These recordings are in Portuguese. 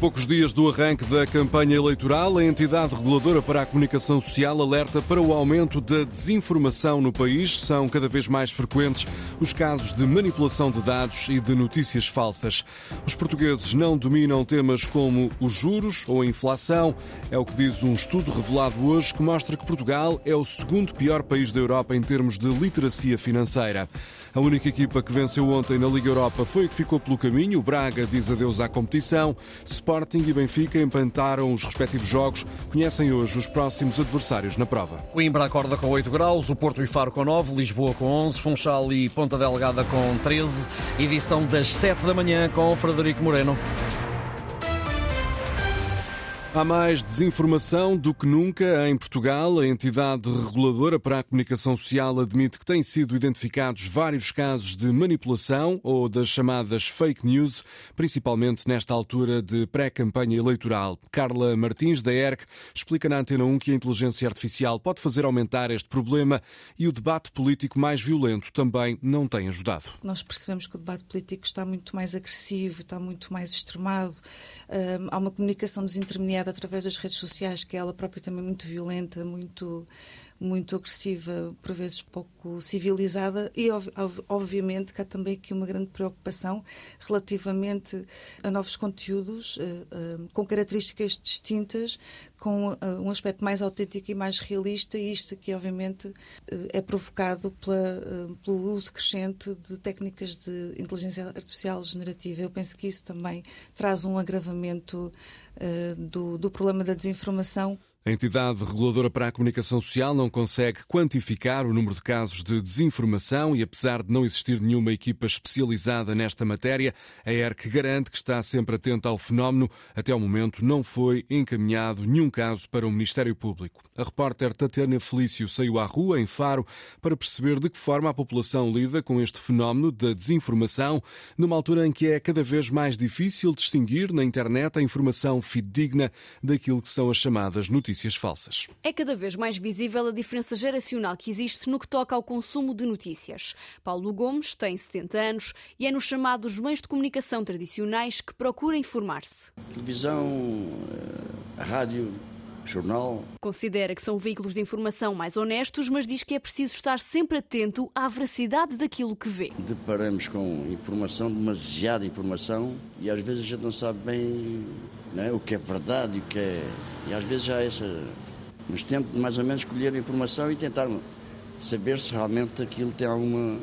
poucos dias do arranque da campanha eleitoral, a entidade reguladora para a comunicação social alerta para o aumento da desinformação no país. São cada vez mais frequentes os casos de manipulação de dados e de notícias falsas. Os portugueses não dominam temas como os juros ou a inflação. É o que diz um estudo revelado hoje que mostra que Portugal é o segundo pior país da Europa em termos de literacia financeira. A única equipa que venceu ontem na Liga Europa foi a que ficou pelo caminho. O Braga diz adeus à competição. Sporting e Benfica empantaram os respectivos jogos. Conhecem hoje os próximos adversários na prova. Coimbra acorda com 8 graus, o Porto e Faro com 9, Lisboa com 11, Funchal e Ponta Delgada com 13. Edição das 7 da manhã com Frederico Moreno. Há mais desinformação do que nunca em Portugal. A entidade reguladora para a comunicação social admite que têm sido identificados vários casos de manipulação ou das chamadas fake news, principalmente nesta altura de pré-campanha eleitoral. Carla Martins, da ERC, explica na Antena 1 que a inteligência artificial pode fazer aumentar este problema e o debate político mais violento também não tem ajudado. Nós percebemos que o debate político está muito mais agressivo, está muito mais extremado. há uma comunicação desintermediada através das redes sociais, que é ela própria também muito violenta, muito muito agressiva, por vezes pouco civilizada, e obviamente que há também aqui uma grande preocupação relativamente a novos conteúdos uh, uh, com características distintas, com uh, um aspecto mais autêntico e mais realista, e isto aqui obviamente é provocado pela, pelo uso crescente de técnicas de inteligência artificial generativa. Eu penso que isso também traz um agravamento do, do problema da desinformação a entidade reguladora para a comunicação social não consegue quantificar o número de casos de desinformação e, apesar de não existir nenhuma equipa especializada nesta matéria, a ERC garante que está sempre atenta ao fenómeno. Até ao momento não foi encaminhado nenhum caso para o Ministério Público. A repórter Tatiana Felício saiu à rua, em Faro, para perceber de que forma a população lida com este fenómeno da desinformação, numa altura em que é cada vez mais difícil distinguir na internet a informação fidedigna daquilo que são as chamadas notícias notícias falsas. É cada vez mais visível a diferença geracional que existe no que toca ao consumo de notícias. Paulo Gomes tem 70 anos e é nos chamados meios de comunicação tradicionais que procura informar-se. Televisão, eh, rádio, jornal. Considera que são veículos de informação mais honestos, mas diz que é preciso estar sempre atento à veracidade daquilo que vê. Deparamos com informação, demasiada informação, e às vezes a gente não sabe bem né, o que é verdade e o que é. E às vezes já há essa. Mas tento mais ou menos escolher a informação e tentar saber se realmente aquilo tem alguma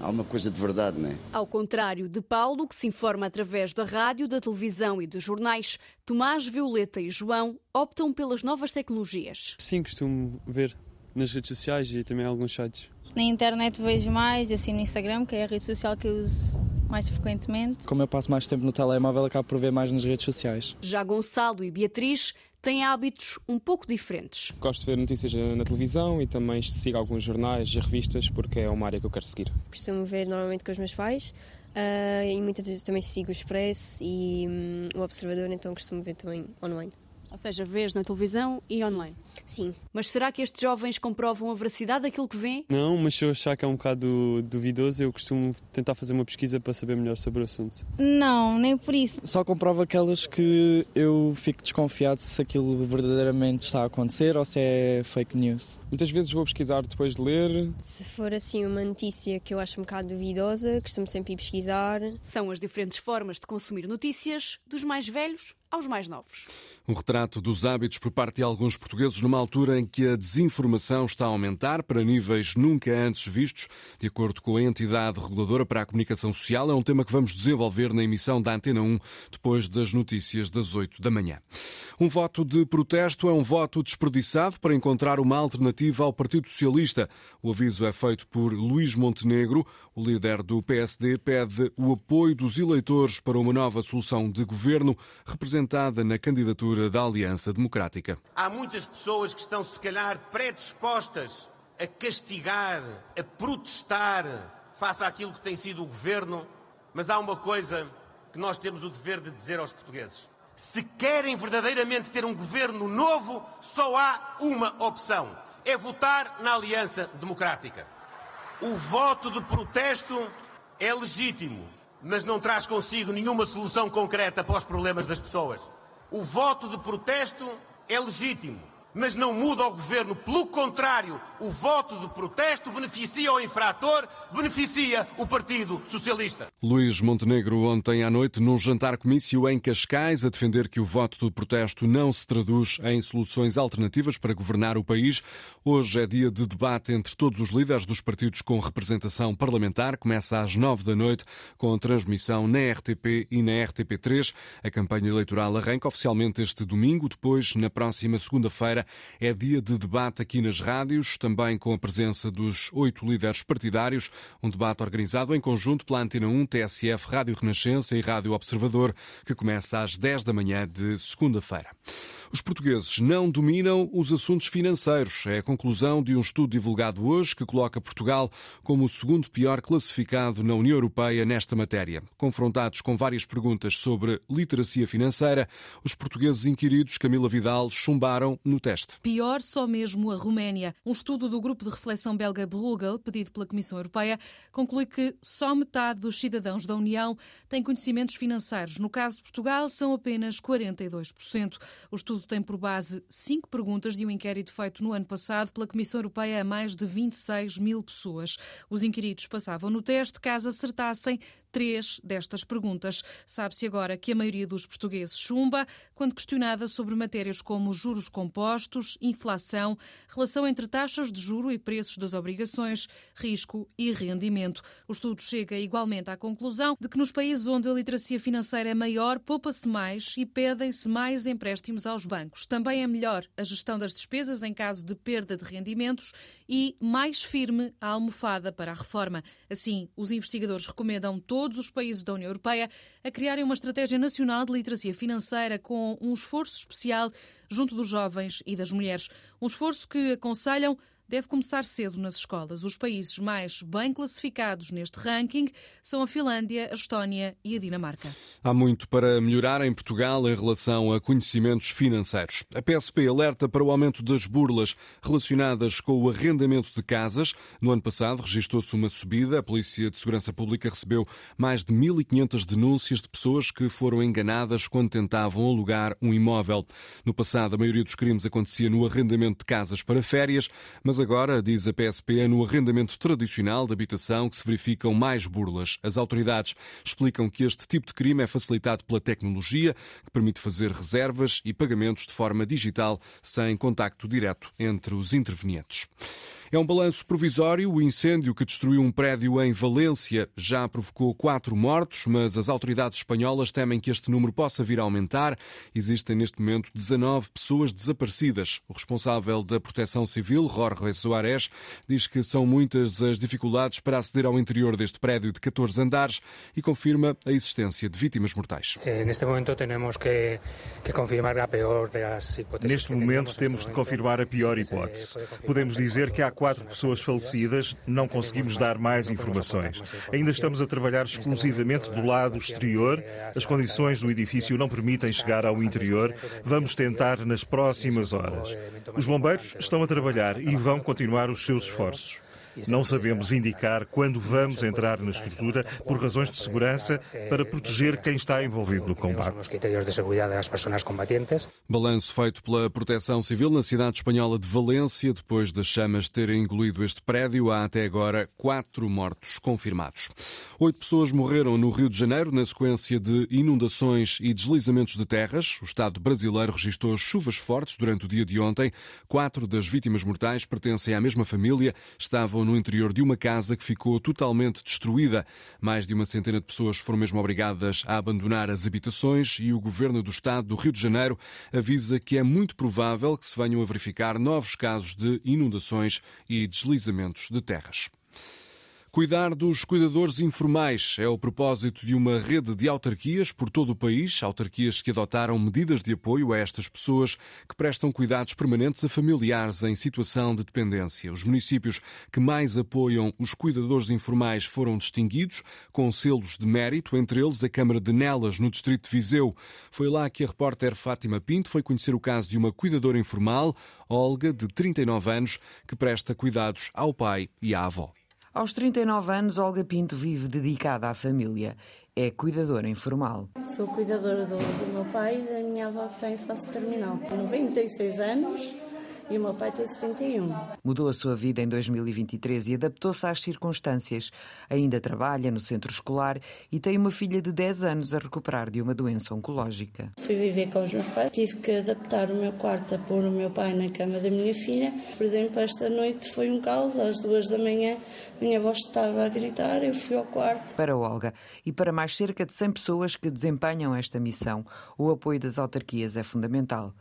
alguma coisa de verdade, não é? Ao contrário de Paulo, que se informa através da rádio, da televisão e dos jornais, Tomás, Violeta e João optam pelas novas tecnologias. Sim, costumo ver nas redes sociais e também em alguns sites. Na internet vejo mais, assim no Instagram, que é a rede social que eu uso mais frequentemente. Como eu passo mais tempo no telemóvel, acabo por ver mais nas redes sociais. Já Gonçalo e Beatriz têm hábitos um pouco diferentes. Gosto de ver notícias na televisão e também sigo alguns jornais e revistas porque é uma área que eu quero seguir. Costumo ver normalmente com os meus pais uh, e muitas vezes também sigo o Express e um, o Observador, então costumo ver também online. Ou seja, vês na televisão e online. Sim. Mas será que estes jovens comprovam a veracidade daquilo que vêem? Não, mas se eu achar que é um bocado duvidoso, eu costumo tentar fazer uma pesquisa para saber melhor sobre o assunto. Não, nem por isso. Só comprovo aquelas que eu fico desconfiado se aquilo verdadeiramente está a acontecer ou se é fake news. Muitas vezes vou pesquisar depois de ler. Se for assim uma notícia que eu acho um bocado duvidosa, costumo sempre ir pesquisar. São as diferentes formas de consumir notícias, dos mais velhos aos mais novos. Um retrato dos hábitos por parte de alguns portugueses numa altura em que a desinformação está a aumentar para níveis nunca antes vistos, de acordo com a entidade reguladora para a comunicação social. É um tema que vamos desenvolver na emissão da Antena 1 depois das notícias das 8 da manhã. Um voto de protesto é um voto desperdiçado para encontrar uma alternativa ao Partido Socialista. O aviso é feito por Luís Montenegro. O líder do PSD pede o apoio dos eleitores para uma nova solução de governo representada na candidatura da Aliança Democrática. Há muitas pessoas que estão, se calhar, predispostas a castigar, a protestar face àquilo que tem sido o governo, mas há uma coisa que nós temos o dever de dizer aos portugueses. Se querem verdadeiramente ter um governo novo, só há uma opção: é votar na Aliança Democrática. O voto de protesto é legítimo, mas não traz consigo nenhuma solução concreta para os problemas das pessoas. O voto de protesto é legítimo mas não muda o governo. Pelo contrário, o voto de protesto beneficia o infrator, beneficia o Partido Socialista. Luís Montenegro, ontem à noite, num jantar-comício em Cascais, a defender que o voto de protesto não se traduz em soluções alternativas para governar o país. Hoje é dia de debate entre todos os líderes dos partidos com representação parlamentar. Começa às nove da noite, com transmissão na RTP e na RTP3. A campanha eleitoral arranca oficialmente este domingo. Depois, na próxima segunda-feira, é dia de debate aqui nas rádios, também com a presença dos oito líderes partidários. Um debate organizado em conjunto pela Antena 1, TSF, Rádio Renascença e Rádio Observador, que começa às 10 da manhã de segunda-feira. Os portugueses não dominam os assuntos financeiros. É a conclusão de um estudo divulgado hoje que coloca Portugal como o segundo pior classificado na União Europeia nesta matéria. Confrontados com várias perguntas sobre literacia financeira, os portugueses inquiridos, Camila Vidal, chumbaram no teste. Pior só mesmo a Roménia. Um estudo do grupo de reflexão belga Bruegel, pedido pela Comissão Europeia, conclui que só metade dos cidadãos da União têm conhecimentos financeiros. No caso de Portugal, são apenas 42%. O estudo tem por base cinco perguntas de um inquérito feito no ano passado pela Comissão Europeia a mais de 26 mil pessoas. Os inquiridos passavam no teste caso acertassem três destas perguntas. Sabe-se agora que a maioria dos portugueses chumba quando questionada sobre matérias como juros compostos, inflação, relação entre taxas de juro e preços das obrigações, risco e rendimento. O estudo chega igualmente à conclusão de que nos países onde a literacia financeira é maior, poupa-se mais e pedem-se mais empréstimos aos bancos. Também é melhor a gestão das despesas em caso de perda de rendimentos e mais firme a almofada para a reforma. Assim, os investigadores recomendam todos todos os países da União Europeia a criarem uma estratégia nacional de literacia financeira com um esforço especial junto dos jovens e das mulheres. Um esforço que aconselham deve começar cedo nas escolas. Os países mais bem classificados neste ranking são a Finlândia, a Estónia e a Dinamarca. Há muito para melhorar em Portugal em relação a conhecimentos financeiros. A PSP alerta para o aumento das burlas relacionadas com o arrendamento de casas. No ano passado registrou-se uma subida. A Polícia de Segurança Pública recebeu mais de 1.500 denúncias de pessoas que foram enganadas quando tentavam alugar um imóvel. No passado, a maioria dos crimes acontecia no arrendamento de casas para férias, mas mas agora, diz a PSP, é no arrendamento tradicional de habitação que se verificam mais burlas. As autoridades explicam que este tipo de crime é facilitado pela tecnologia, que permite fazer reservas e pagamentos de forma digital, sem contacto direto entre os intervenientes. É um balanço provisório. O incêndio que destruiu um prédio em Valência já provocou quatro mortos, mas as autoridades espanholas temem que este número possa vir a aumentar. Existem neste momento 19 pessoas desaparecidas. O responsável da Proteção Civil, Jorge Soares, diz que são muitas as dificuldades para aceder ao interior deste prédio de 14 andares e confirma a existência de vítimas mortais. Eh, neste momento temos que, que confirmar a pior das hipóteses. Neste momento temos de confirmar a pior hipótese. Podemos dizer que há quatro pessoas falecidas, não conseguimos dar mais informações. Ainda estamos a trabalhar exclusivamente do lado exterior. As condições do edifício não permitem chegar ao interior. Vamos tentar nas próximas horas. Os bombeiros estão a trabalhar e vão continuar os seus esforços. Não sabemos indicar quando vamos entrar na estrutura por razões de segurança para proteger quem está envolvido no combate. Balanço feito pela Proteção Civil na cidade espanhola de Valência, depois das chamas terem engolido este prédio, há até agora quatro mortos confirmados. Oito pessoas morreram no Rio de Janeiro na sequência de inundações e deslizamentos de terras. O Estado brasileiro registrou chuvas fortes durante o dia de ontem. Quatro das vítimas mortais pertencem à mesma família, estavam no interior de uma casa que ficou totalmente destruída. Mais de uma centena de pessoas foram mesmo obrigadas a abandonar as habitações e o governo do estado do Rio de Janeiro avisa que é muito provável que se venham a verificar novos casos de inundações e deslizamentos de terras. Cuidar dos cuidadores informais é o propósito de uma rede de autarquias por todo o país, autarquias que adotaram medidas de apoio a estas pessoas que prestam cuidados permanentes a familiares em situação de dependência. Os municípios que mais apoiam os cuidadores informais foram distinguidos com selos de mérito, entre eles a Câmara de Nelas, no distrito de Viseu. Foi lá que a repórter Fátima Pinto foi conhecer o caso de uma cuidadora informal, Olga, de 39 anos, que presta cuidados ao pai e à avó. Aos 39 anos, Olga Pinto vive dedicada à família. é cuidadora informal. Sou cuidadora do, do meu pai e da minha avó que está em fase terminal. Tem 96 anos e o meu pai tem 71. Mudou a sua vida em 2023 e adaptou-se às circunstâncias. Ainda trabalha no centro escolar e tem uma filha de 10 anos a recuperar de uma doença oncológica. Fui viver com os meus pais, tive que adaptar o meu quarto a pôr o meu pai na cama da minha filha. Por exemplo, esta noite foi um caos, às duas da manhã, minha voz estava a gritar, eu fui ao quarto. Para Olga e para mais cerca de 100 pessoas que desempenham esta missão, o apoio das autarquias é fundamental.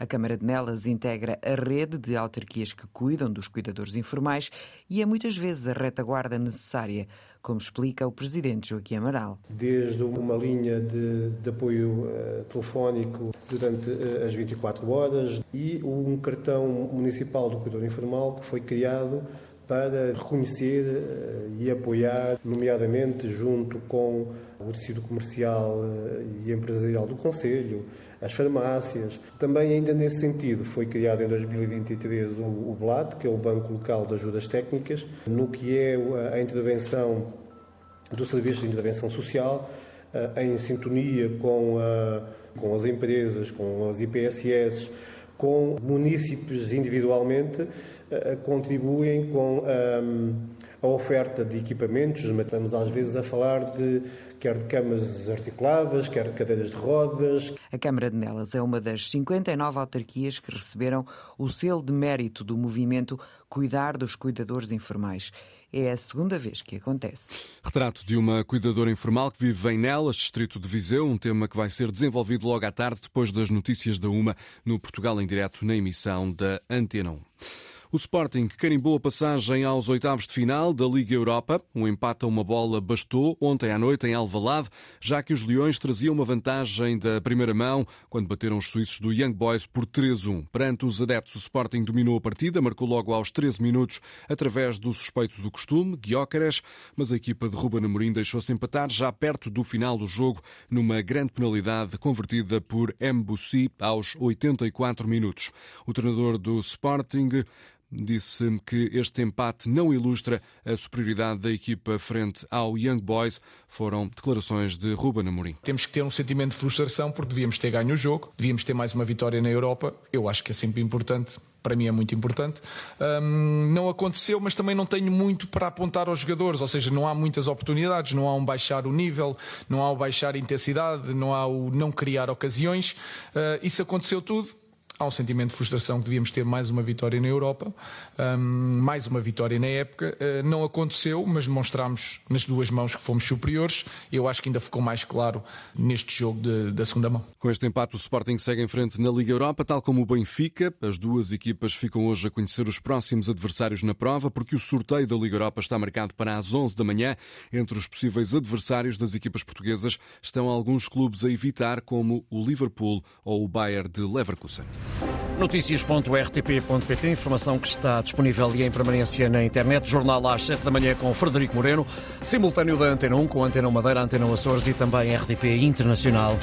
A Câmara de Nelas integra a rede de autarquias que cuidam dos cuidadores informais e é muitas vezes a retaguarda necessária, como explica o presidente Joaquim Amaral. Desde uma linha de, de apoio uh, telefónico durante uh, as 24 horas e um cartão municipal do cuidador informal que foi criado para reconhecer uh, e apoiar, nomeadamente junto com o tecido comercial e empresarial do Conselho, as farmácias. Também, ainda nesse sentido, foi criado em 2023 o, o BLAT, que é o Banco Local de Ajudas Técnicas, no que é a intervenção do Serviço de Intervenção Social, em sintonia com, a, com as empresas, com as IPSS, com munícipes individualmente, contribuem com a, a oferta de equipamentos. Estamos às vezes a falar de quer de camas articuladas, quer de cadeiras de rodas. A Câmara de Nelas é uma das 59 autarquias que receberam o selo de mérito do movimento Cuidar dos Cuidadores Informais. É a segunda vez que acontece. Retrato de uma cuidadora informal que vive em Nelas, distrito de Viseu, um tema que vai ser desenvolvido logo à tarde, depois das notícias da UMA, no Portugal em Direto, na emissão da Antena 1. O Sporting carimbou a passagem aos oitavos de final da Liga Europa. Um empate a uma bola bastou ontem à noite em Alvalade, já que os Leões traziam uma vantagem da primeira mão quando bateram os suíços do Young Boys por 3-1. Perante os adeptos, o Sporting dominou a partida, marcou logo aos 13 minutos através do suspeito do costume, Guiócares, mas a equipa de Ruben Amorim deixou-se empatar já perto do final do jogo numa grande penalidade convertida por Mbussi aos 84 minutos. O treinador do Sporting disse que este empate não ilustra a superioridade da equipa frente ao Young Boys. Foram declarações de Ruben Amorim. Temos que ter um sentimento de frustração porque devíamos ter ganho o jogo, devíamos ter mais uma vitória na Europa. Eu acho que é sempre importante para mim é muito importante. Um, não aconteceu, mas também não tenho muito para apontar aos jogadores, ou seja, não há muitas oportunidades, não há um baixar o nível, não há o baixar a intensidade, não há o não criar ocasiões. Uh, isso aconteceu tudo há um sentimento de frustração que devíamos ter mais uma vitória na Europa, um, mais uma vitória na época. Uh, não aconteceu, mas demonstramos nas duas mãos que fomos superiores. Eu acho que ainda ficou mais claro neste jogo de, da segunda mão. Com este empate, o Sporting segue em frente na Liga Europa, tal como o Benfica. As duas equipas ficam hoje a conhecer os próximos adversários na prova, porque o sorteio da Liga Europa está marcado para as 11 da manhã. Entre os possíveis adversários das equipas portuguesas estão alguns clubes a evitar, como o Liverpool ou o Bayern de Leverkusen. Notícias.rtp.pt, informação que está disponível e em permanência na internet. Jornal às 7 da manhã com Frederico Moreno, simultâneo da Antena 1 com Antena Madeira, Antena Açores e também RTP Internacional.